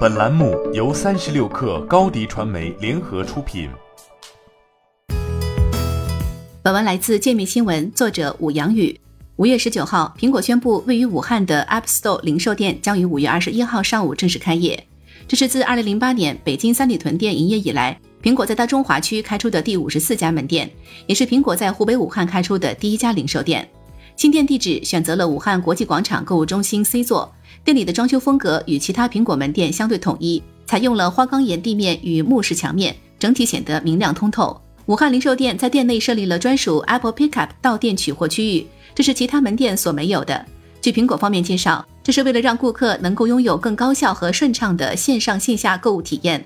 本栏目由三十六氪高低传媒联合出品。本文来自界面新闻，作者武阳宇。五月十九号，苹果宣布，位于武汉的 App Store 零售店将于五月二十一号上午正式开业。这是自二零零八年北京三里屯店营业以来，苹果在大中华区开出的第五十四家门店，也是苹果在湖北武汉开出的第一家零售店。新店地址选择了武汉国际广场购物中心 C 座，店里的装修风格与其他苹果门店相对统一，采用了花岗岩地面与木饰墙面，整体显得明亮通透。武汉零售店在店内设立了专属 Apple Pickup 到店取货区域，这是其他门店所没有的。据苹果方面介绍，这是为了让顾客能够拥有更高效和顺畅的线上线下购物体验。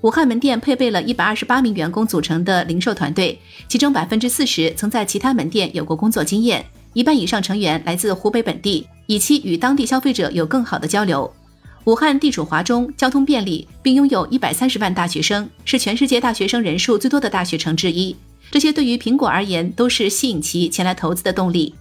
武汉门店配备了一百二十八名员工组成的零售团队，其中百分之四十曾在其他门店有过工作经验。一半以上成员来自湖北本地，以期与当地消费者有更好的交流。武汉地处华中，交通便利，并拥有一百三十万大学生，是全世界大学生人数最多的大学城之一。这些对于苹果而言都是吸引其前来投资的动力。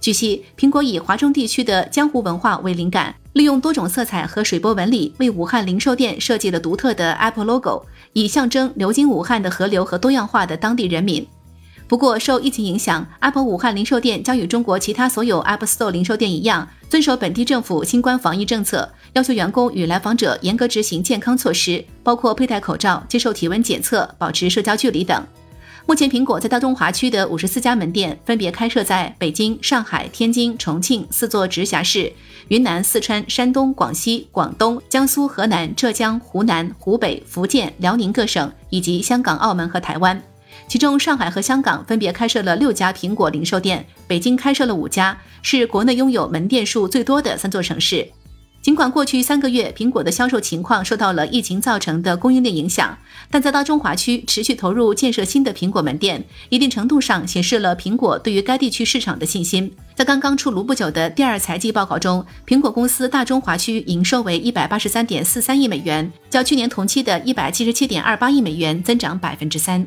据悉，苹果以华中地区的江湖文化为灵感，利用多种色彩和水波纹理，为武汉零售店设计了独特的 Apple logo，以象征流经武汉的河流和多样化的当地人民。不过，受疫情影响，Apple 武汉零售店将与中国其他所有 Apple Store 零售店一样，遵守本地政府新冠防疫政策，要求员工与来访者严格执行健康措施，包括佩戴口罩、接受体温检测、保持社交距离等。目前，苹果在大中华区的五十四家门店分别开设在北京、上海、天津、重庆四座直辖市、云南、四川、山东、广西、广东、江苏、河南、浙江、湖南、湖北、福建、辽宁各省，以及香港、澳门和台湾。其中，上海和香港分别开设了六家苹果零售店，北京开设了五家，是国内拥有门店数最多的三座城市。尽管过去三个月苹果的销售情况受到了疫情造成的供应链影响，但在大中华区持续投入建设新的苹果门店，一定程度上显示了苹果对于该地区市场的信心。在刚刚出炉不久的第二财季报告中，苹果公司大中华区营收为一百八十三点四三亿美元，较去年同期的一百七十七点二八亿美元增长百分之三。